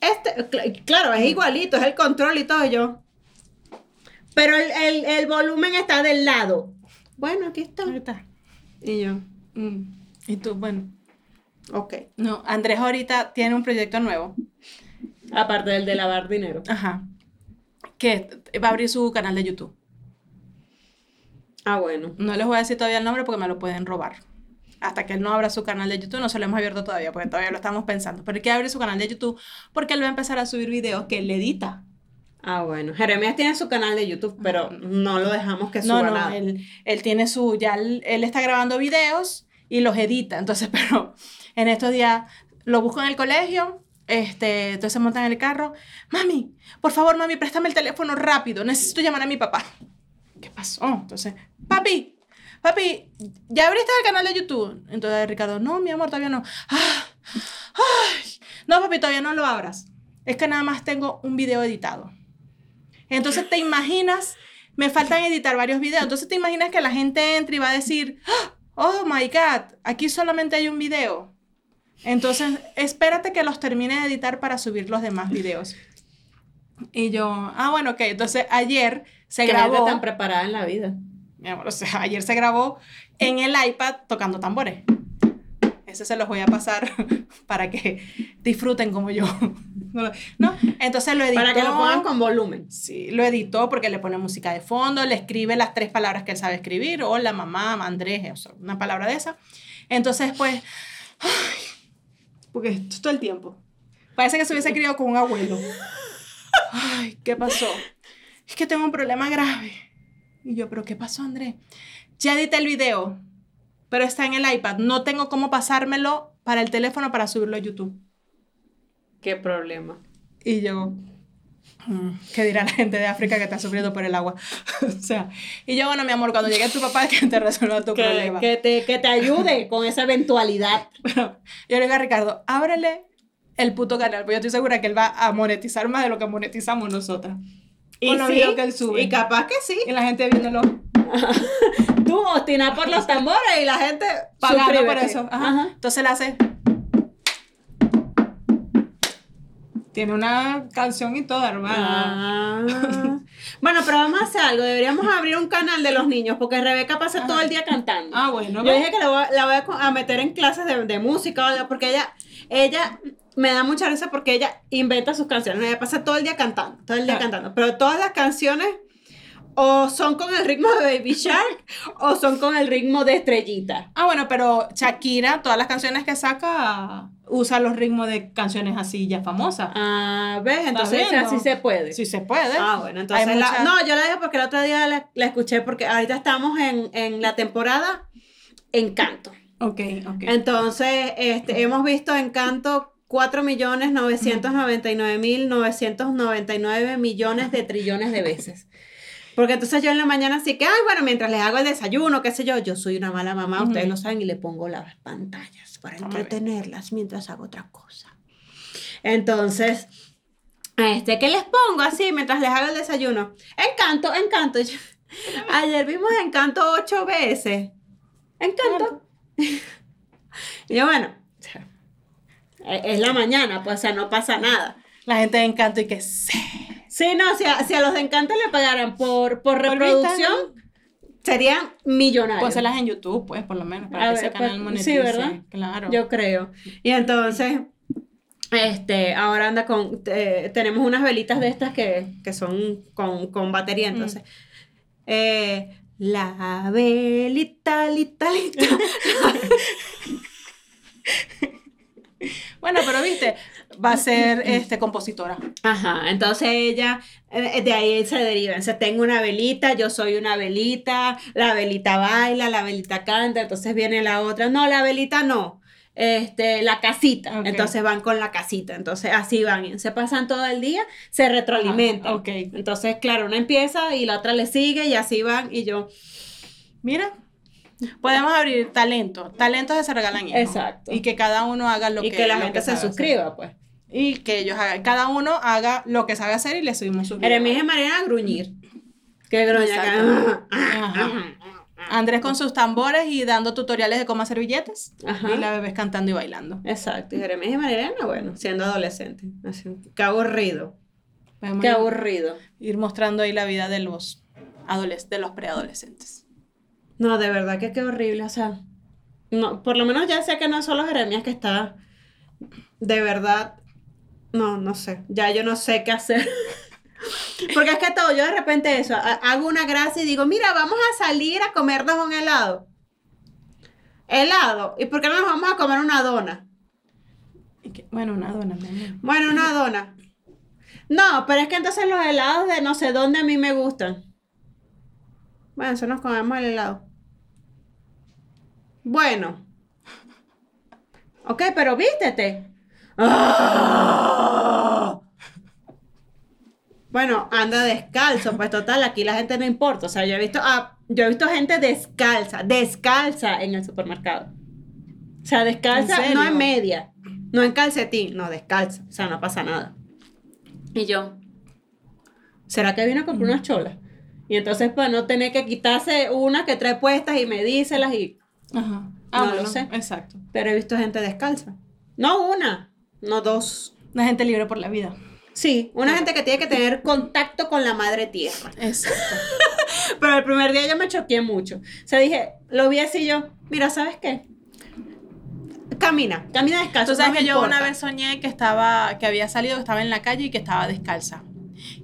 Este, cl- claro, es igualito, es el control y todo y yo. Pero el, el- el volumen está del lado. Bueno, aquí está. Ahí está. Y yo, Mm. Y tú, bueno. ok. No, Andrés ahorita tiene un proyecto nuevo. Aparte del de lavar dinero. Ajá. Que va a abrir su canal de YouTube. Ah, bueno. No les voy a decir todavía el nombre porque me lo pueden robar. hasta que él no abra su canal de YouTube, no se lo hemos abierto todavía, porque todavía lo estamos pensando, pero él quiere abrir su canal de YouTube porque él va a empezar a subir videos que él edita. Ah, bueno. Jeremías tiene su canal de YouTube, pero no lo dejamos que No, suba no, nada. él, él tiene su, ya él, él está grabando videos y los edita, entonces, pero en estos días lo busco en el colegio, este, entonces se monta en el carro, mami, por favor, mami, préstame el teléfono rápido, necesito llamar a mi papá. ¿Qué pasó? Entonces, papi, papi, ¿ya abriste el canal de YouTube? Entonces Ricardo, no, mi amor, todavía no. Ah, ay, no, papi, todavía no lo abras. Es que nada más tengo un video editado. Entonces te imaginas, me faltan editar varios videos. Entonces te imaginas que la gente entre y va a decir, oh my god, aquí solamente hay un video. Entonces espérate que los termine de editar para subir los demás videos. Y yo, ah, bueno, ok. Entonces ayer se grabó. tan preparada en la vida. Mi amor, o sea, ayer se grabó en el iPad tocando tambores. Ese se los voy a pasar para que disfruten como yo. ¿No? Entonces lo editó. Para que lo pongan con volumen. Sí, lo editó porque le pone música de fondo, le escribe las tres palabras que él sabe escribir, hola, mamá, Andrés, o sea, una palabra de esa. Entonces, pues, ay, porque esto es todo el tiempo. Parece que se hubiese criado con un abuelo. Ay, ¿qué pasó? Es que tengo un problema grave. Y yo, ¿pero qué pasó, Andrés? Ya edité el video, pero está en el iPad. No tengo cómo pasármelo para el teléfono para subirlo a YouTube. Qué problema. Y yo, mm, ¿qué dirá la gente de África que está sufriendo por el agua? o sea, y yo, bueno, mi amor, cuando llegue tu papá, que te resuelva tu Que, problema. que te, que te ayude con esa eventualidad. Bueno, yo le digo a Ricardo, ábrele el puto canal, porque yo estoy segura que él va a monetizar más de lo que monetizamos nosotras. Con los sí, videos que él sube. Y capaz que sí. Y la gente viéndolo, Tú obstinas por los tambores y la gente pagando por eso. Ajá. Ajá. Entonces le hace... Tiene una canción y todo, hermana. Ah. bueno, pero vamos a hacer algo. Deberíamos abrir un canal de los niños porque Rebeca pasa todo el día cantando. Ah, bueno. Yo dije que la voy, a- la voy meter en clases de, de música porque ella, ella me da mucha risa porque ella inventa sus canciones. Ella pasa todo el día cantando, todo el día Ah. cantando. Pero todas las canciones o son con el ritmo de Baby Shark o son con el ritmo de Estrellita. Ah, bueno, pero Shakira, todas las canciones que saca, usa los ritmos de canciones así ya famosas. Ah, ¿ves? Entonces viendo? así se puede. Sí se puede. Ah, bueno, entonces la- no, yo la dije porque el otro día la, la escuché porque ahorita estamos en, en la temporada Encanto. Ok, ok. Entonces, este, hemos visto Encanto 4.999.999 millones de trillones de veces. Porque entonces yo en la mañana así que, ay, bueno, mientras les hago el desayuno, qué sé yo, yo soy una mala mamá, ustedes Ujú. lo saben, y le pongo las pantallas para entretenerlas mientras hago otra cosa. Entonces, este, ¿qué les pongo así mientras les hago el desayuno? Encanto, encanto. Yo- ayer vimos Encanto ocho veces. Encanto. Y yo, bueno, es la mañana, pues, o sea, no pasa nada. La gente de Encanto y que sí. Sí, no, si a, si a los de Encanto le pagaran por, por reproducción, serían millonarios. Pónselas en YouTube, pues, por lo menos, para A que ver, ese canal pues, monetice. sí, ¿verdad? Claro. Yo creo. Y entonces, este, ahora anda con, eh, tenemos unas velitas de estas que, que son con, con batería, entonces. eh, la velita, lita, lita. Bueno, pero viste, va a ser este, compositora. Ajá, entonces ella, eh, de ahí se deriva. Entonces tengo una velita, yo soy una velita, la velita baila, la velita canta, entonces viene la otra, no, la velita no, este, la casita, Ok. entonces van con la casita, entonces así van, se pasan todo el día, se retroalimentan. Ajá, ok. Entonces, claro, una empieza y la otra le sigue y así van, y yo, Mira, podemos abrir talentos. Talentos que se regalan hijos. Exacto. Y que cada uno haga lo y que que la gente que se sabe hacer. suscriba, pues. Y que ellos hagan, cada uno haga lo que sabe hacer y le subimos sus videos. Jeremías y Mariana gruñir. Que gruña. Andrés con sus tambores y dando tutoriales de cómo hacer billetes. Ajá. Y la bebé cantando y bailando. Exacto, y Jeremías y Mariana, bueno, siendo adolescente. Así, qué aburrido, Podemos qué aburrido. ir mostrando ahí la vida de los de los preadolescentes. No, de verdad que qué horrible, o sea, no, por lo menos ya sé que no es solo Jeremías que está, de verdad, no, no sé, ya yo no sé qué hacer. Porque es que todo, yo de repente eso, ha- hago una gracia y digo, mira, vamos a salir a comernos un helado. helado. ¿Y por qué no nos vamos a comer una dona? Bueno, una dona, mi. Bueno, una dona. No, pero es que entonces los helados de no sé dónde a mí me gustan. Bueno, eso nos comemos el helado. Bueno. Ok, pero vístete. ¡Ah! Bueno, anda descalzo, pues total, aquí la gente no importa. O sea, yo he visto, ah, yo he visto gente descalza, descalza en el supermercado. O sea, descalza, no en media, no en calcetín, no, descalza. O sea, no pasa nada. Y yo, ¿será que vino a comprar unas cholas? Y entonces, para no tener que quitarse una que trae puestas y medíselas y... Ajá. Ah, No lo sé. Exacto. Pero he visto gente descalza. No una, no dos. Una gente libre por la vida. Sí, una gente que tiene que tener contacto con la madre tierra. Exacto. Pero el primer día yo me choqué mucho. O sea, dije, lo vi así yo, mira, ¿sabes qué? Camina, camina descalzo. Tú sabes no que yo una vez soñé que estaba, que había salido, que estaba en la calle y que estaba descalza.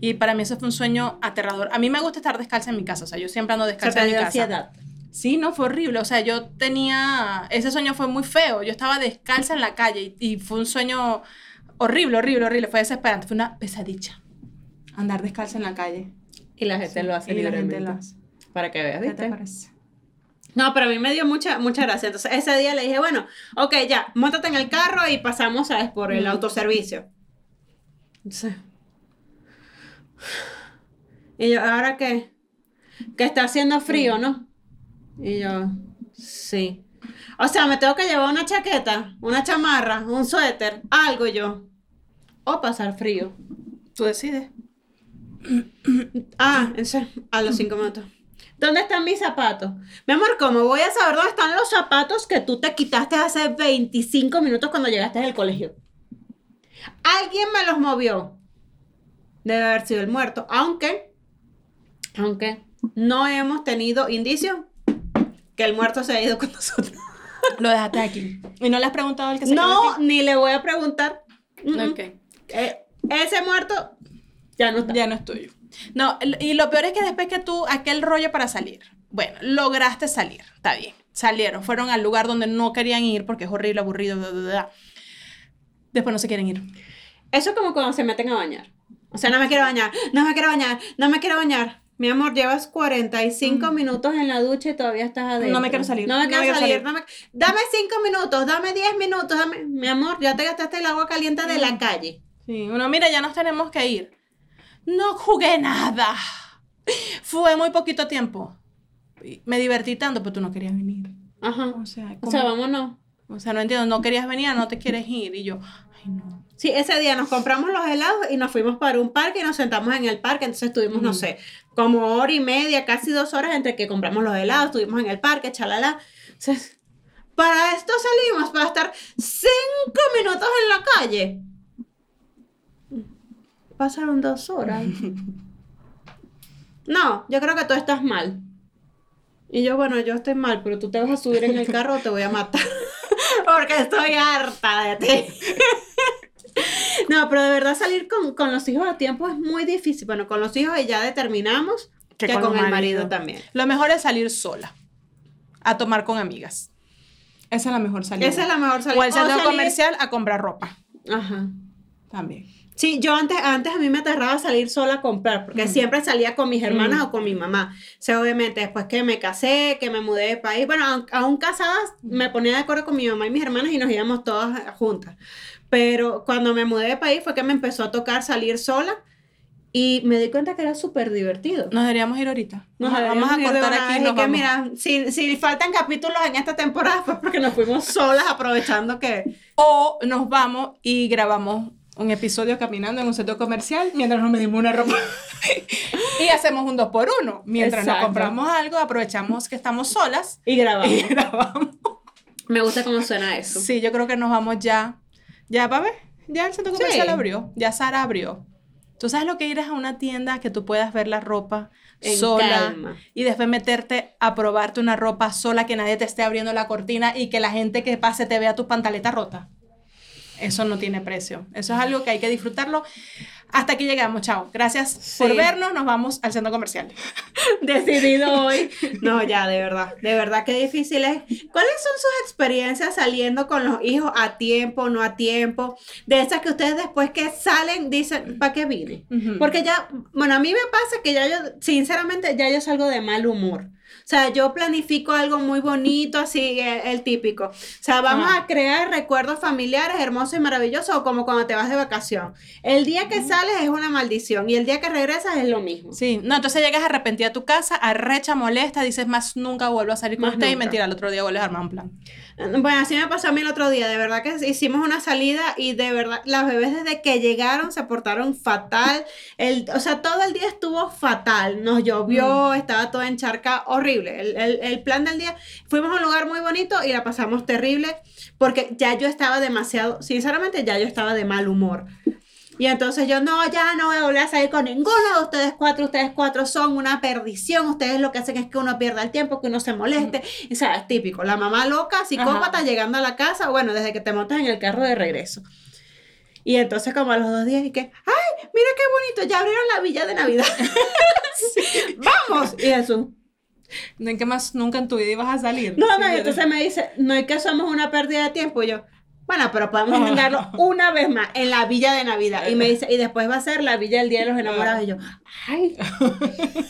Y para mí eso fue un sueño aterrador. A mí me gusta estar descalza en mi casa, o sea, yo siempre ando descalza en mi casa. ansiedad. Sí, no, fue horrible. O sea, yo tenía. Ese sueño fue muy feo. Yo estaba descalza en la calle y, y fue un sueño horrible, horrible, horrible. Fue desesperante. Fue una pesadilla. Andar descalza en la calle. Y la gente lo hace y la gente lo hace. Para que veas, ¿Qué ¿viste? te parece? No, pero a mí me dio mucha, mucha gracia. Entonces, ese día le dije, bueno, ok, ya, montate en el carro y pasamos, ¿sabes? Por el autoservicio. Entonces, y yo, ¿ahora qué? Que está haciendo frío, ¿no? Y yo, sí. O sea, me tengo que llevar una chaqueta, una chamarra, un suéter, algo yo. O pasar frío. Tú decides. Ah, ese, a los cinco minutos. ¿Dónde están mis zapatos? Mi amor, ¿cómo voy a saber dónde están los zapatos que tú te quitaste hace 25 minutos cuando llegaste del colegio? Alguien me los movió. Debe haber sido el muerto. Aunque, aunque no hemos tenido indicios que el muerto se ha ido con nosotros. Lo dejaste aquí. ¿Y no le has preguntado al que se No, aquí? ni le voy a preguntar. Ok. Eh, ese muerto ya no está. Ya no es tuyo. No, y lo peor es que después que tú, aquel rollo para salir, bueno, lograste salir, está bien. Salieron, fueron al lugar donde no querían ir porque es horrible, aburrido, bla, bla, bla. Después no se quieren ir. Eso es como cuando se meten a bañar. O sea, no me quiero bañar, no me quiero bañar, no me quiero bañar. Mi amor, llevas 45 minutos en la ducha y todavía estás adentro. Mm. No me quiero salir, No me quiero salir. salir. no me- Dame 5 minutos, dame 10 minutos. Dame... Mi amor, ya te gastaste el agua caliente de Mm. la calle. Sí, uno, mira, ya nos tenemos que ir. No jugué nada. Fue muy poquito tiempo. Me divertí tanto, pero tú no querías venir. Ajá. O sea, O ¿cómo? sea, vámonos. O sea, no entiendo, no querías venir, no te quieres ir. Y yo, ay, no. Sí, ese día nos compramos los helados y nos fuimos para un parque y nos sentamos en el parque. Entonces estuvimos, no sé, como hora y media, casi dos horas entre que compramos los helados, estuvimos en el parque, chalala. Entonces, para esto salimos, para estar cinco minutos en la calle. Pasaron dos horas. No, yo creo que tú estás mal. Y yo, bueno, yo estoy mal, pero tú te vas a subir en el carro o te voy a matar. Porque estoy harta de ti. No, pero de verdad salir con, con los hijos a tiempo es muy difícil. Bueno, con los hijos ya determinamos que, con, el marido también. Lo mejor es salir sola. A tomar con amigas. Esa es la mejor salida. Esa es la mejor salida. O el centro salir- comercial a comprar ropa. Ajá. También. Sí, yo antes, antes a mí me aterraba salir sola a comprar, porque Mm. siempre salía con mis hermanas Mm. o con mi mamá. O sea, obviamente, después que me casé, que me mudé de país, bueno, aún casadas, me ponía de acuerdo con mi mamá y mis hermanas y nos íbamos todas juntas. Pero cuando me mudé de país fue que me empezó a tocar salir sola y me di cuenta que era súper divertido. Nos deberíamos ir ahorita. Nos Vamos a- vamos cortar aquí nos que, vamos. mira, si, si faltan capítulos en esta temporada fue porque nos fuimos solas aprovechando que... O nos vamos y grabamos un episodio caminando en un centro comercial mientras nos medimos una ropa. y hacemos un dos por uno. Mientras nos compramos algo, aprovechamos que estamos solas Y grabamos. y grabamos. Me gusta cómo suena eso. Sí, yo creo que nos vamos ya. Ya, para ver. Ya el centro Sí. comercial abrió. Ya Sara abrió. ¿Tú sabes lo que ir a una tienda que tú puedas ver la ropa En sola calma. y después meterte a probarte una ropa sola que nadie te esté abriendo la cortina y que la gente que pase te vea tus pantaletas rotas? Eso no tiene precio. Eso es algo que hay que disfrutarlo Hasta aquí llegamos, chao. Gracias por vernos. Nos vamos al centro comercial. decidido hoy. No, ya, de verdad, de verdad que difícil es. ¿Cuáles son sus experiencias saliendo con los hijos a tiempo, no a tiempo? De esas que ustedes después que salen dicen, ¿para qué vine? Porque ya, bueno, a mí me pasa que ya yo, sinceramente, ya yo salgo de mal humor. O sea, yo planifico algo muy bonito, así, el, el típico. O sea, vamos Ajá. a crear recuerdos familiares hermosos y maravillosos, como cuando te vas de vacación. El día que sales es una maldición y el día que regresas es lo mismo. Sí, no, entonces llegas arrepentida a tu casa, arrecha, molesta, dices más nunca vuelvo a salir con Más usted y mentira, el otro día vuelves a armar un plan. Bueno, así me pasó a mí el otro día, de verdad que hicimos una salida y de verdad las bebés desde que llegaron se portaron fatal, el, o sea, todo el día estuvo fatal, nos llovió, estaba todo encharca, horrible, el, el- el plan del día, fuimos a un lugar muy bonito y la pasamos terrible porque ya yo estaba demasiado, sinceramente ya yo estaba de mal humor. Y entonces yo, no, ya no voy a volver a salir con ninguno de ustedes cuatro. Ustedes cuatro son una perdición. Ustedes lo que hacen es que uno pierda el tiempo, que uno se moleste. O sea, es típico. La mamá loca, psicópata, Ajá. llegando a la casa, bueno, desde que te montas en el carro de regreso. Y entonces como a los dos días y que, ay, mira qué bonito, ya abrieron la villa de Navidad. Vamos. Y Jesús, ¿En qué más nunca en tu vida ibas a salir? no, no, y eres- entonces me dice, no es que somos una pérdida de tiempo. Y yo, bueno, pero podemos Ah. intentarlo una vez más en la villa de Navidad. Y me dice, y después va a ser la villa del Día de los Enamorados. Y yo, ay,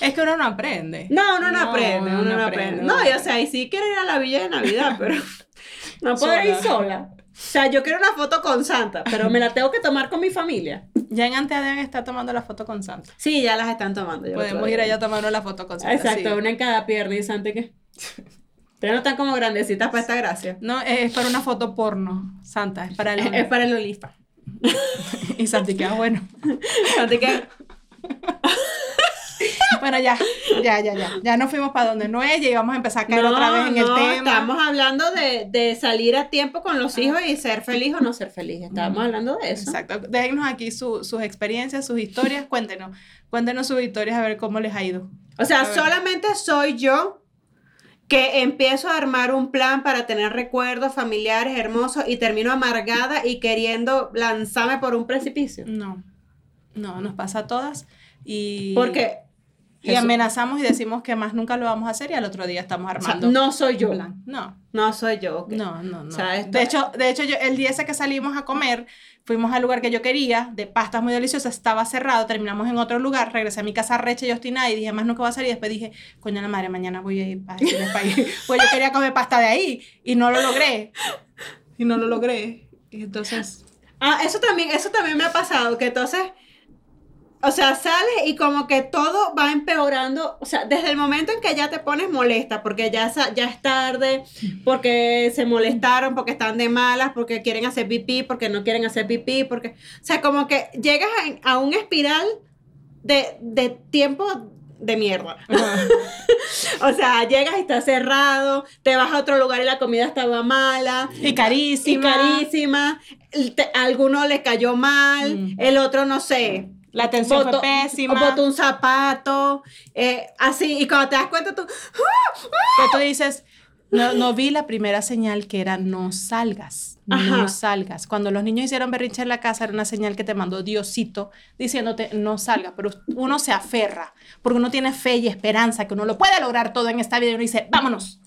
Es que uno no aprende. no, uno no, No, aprende, uno uno no aprende, aprende. no. Y o sea, y sí quiero ir a la villa de Navidad, pero no puedo ir Sola. O sea, yo quiero una foto con Santa, pero me la tengo que tomar con mi familia. Ya en Antea deben estar tomando la foto con Santa. Sí, ya las están tomando. Podemos ir allá a tomarnos la foto con Santa. Exacto, sí. una en cada pierna y Santa que. Ustedes no están como grandecitas para esta gracia. No, es para una foto porno. Santa, es para el Es para el Olifa. Y Santi queda bueno. Santa que. Bueno, ya, ya, ya, ya. Ya nos fuimos para donde no es y vamos a empezar a caer otra vez en el no, tema. Estamos hablando de, de salir a tiempo con los hijos y ser feliz o no ser feliz. Estábamos hablando de eso. Exacto. Déjennos aquí su- sus experiencias, sus historias. Cuéntenos. Cuéntenos sus historias a ver cómo les ha ido. O sea, solamente soy yo que empiezo a armar un plan para tener recuerdos familiares hermosos y termino amargada y queriendo lanzarme por un precipicio. No. No, nos pasa a todas. Y, Porque y Jesús- amenazamos y decimos que más nunca lo vamos a hacer y al otro día estamos o sea, armando. no soy yo. plan. No. No soy yo. ok. No, no, no. O sea, esto- de hecho, de hecho yo, el día ese que salimos a comer, fuimos al lugar que yo quería, de pastas muy deliciosas, estaba cerrado, terminamos en otro lugar, regresé a mi casa recha y obstinada y dije, más nunca voy a salir. Y después dije, coño la madre, mañana voy a ir ese país. Pues yo quería comer pasta de ahí y no lo logré. Y no lo logré. Y entonces, Ah, eso también, eso también me ha pasado, que entonces, o sea, sales y como que todo va empeorando, o sea, desde el momento en que ya te pones molesta, porque ya, ya es tarde, porque se molestaron, porque están de malas, porque quieren hacer pipí, porque no quieren hacer pipí, porque, o sea, como que llegas a, a un espiral de, de tiempo de mierda. O sea, llegas y está cerrado, te vas a otro lugar y la comida estaba mala, y y carísima. carísima. el te- a alguno le cayó mal, Mm. el otro no sé. La atención botó- fue pésima. Botó un zapato, eh, así, y cuando te das cuenta tú, que tú dices, no, no vi la primera señal que era no salgas, no salgas. Cuando los niños hicieron berrinche en la casa era una señal que te mandó Diosito diciéndote no salgas, pero uno se aferra porque uno tiene fe y esperanza que uno lo puede lograr todo en esta vida y uno dice, vámonos.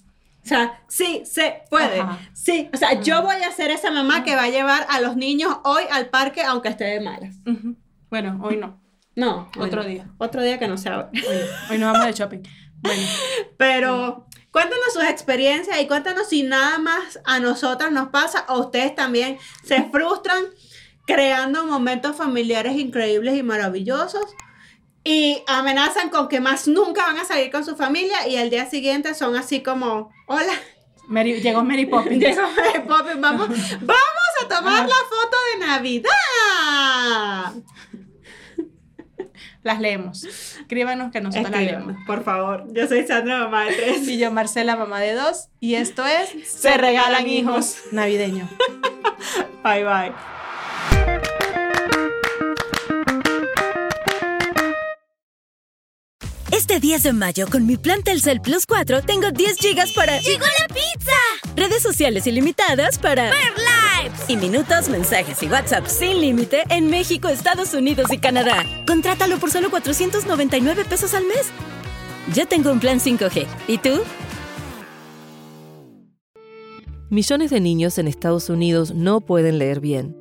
o sea, sí, se puede. Ajá. Sí, o sea, yo voy a ser esa mamá que va a llevar a los niños hoy al parque aunque esté de malas. Ujú. Bueno, hoy no, No, Otro día. Otro día que no sea hoy. hoy no, hoy nos vamos de shopping. Bueno, Pero cuéntanos sus experiencias y cuéntanos si nada más a nosotras nos pasa o ustedes también se frustran creando momentos familiares increíbles y maravillosos y amenazan con que más nunca van a salir con su familia y al día siguiente son así como, hola, Mary- llegó Mary Poppins. llegó Mary Poppins, vamos, vamos a tomar la foto de Navidad. Las leemos. Escríbanos que nosotros las leemos. por favor. Yo soy Sandra, mamá de tres. Y yo, Marcela, mamá de dos. Y esto es Se regalan hijos. navideño. Bye bye. Este 10 de mayo, con mi plan Telcel Plus 4, tengo 10 gigas para... ¡Llegó la pizza! Redes sociales ilimitadas para... ¡Ver Lives! Minutos, mensajes y WhatsApp sin límite en México, Estados Unidos y Canadá. Contrátalo por solo 499 pesos al mes. Yo tengo un plan 5G. ¿Y tú? Millones de niños en Estados Unidos no pueden leer bien.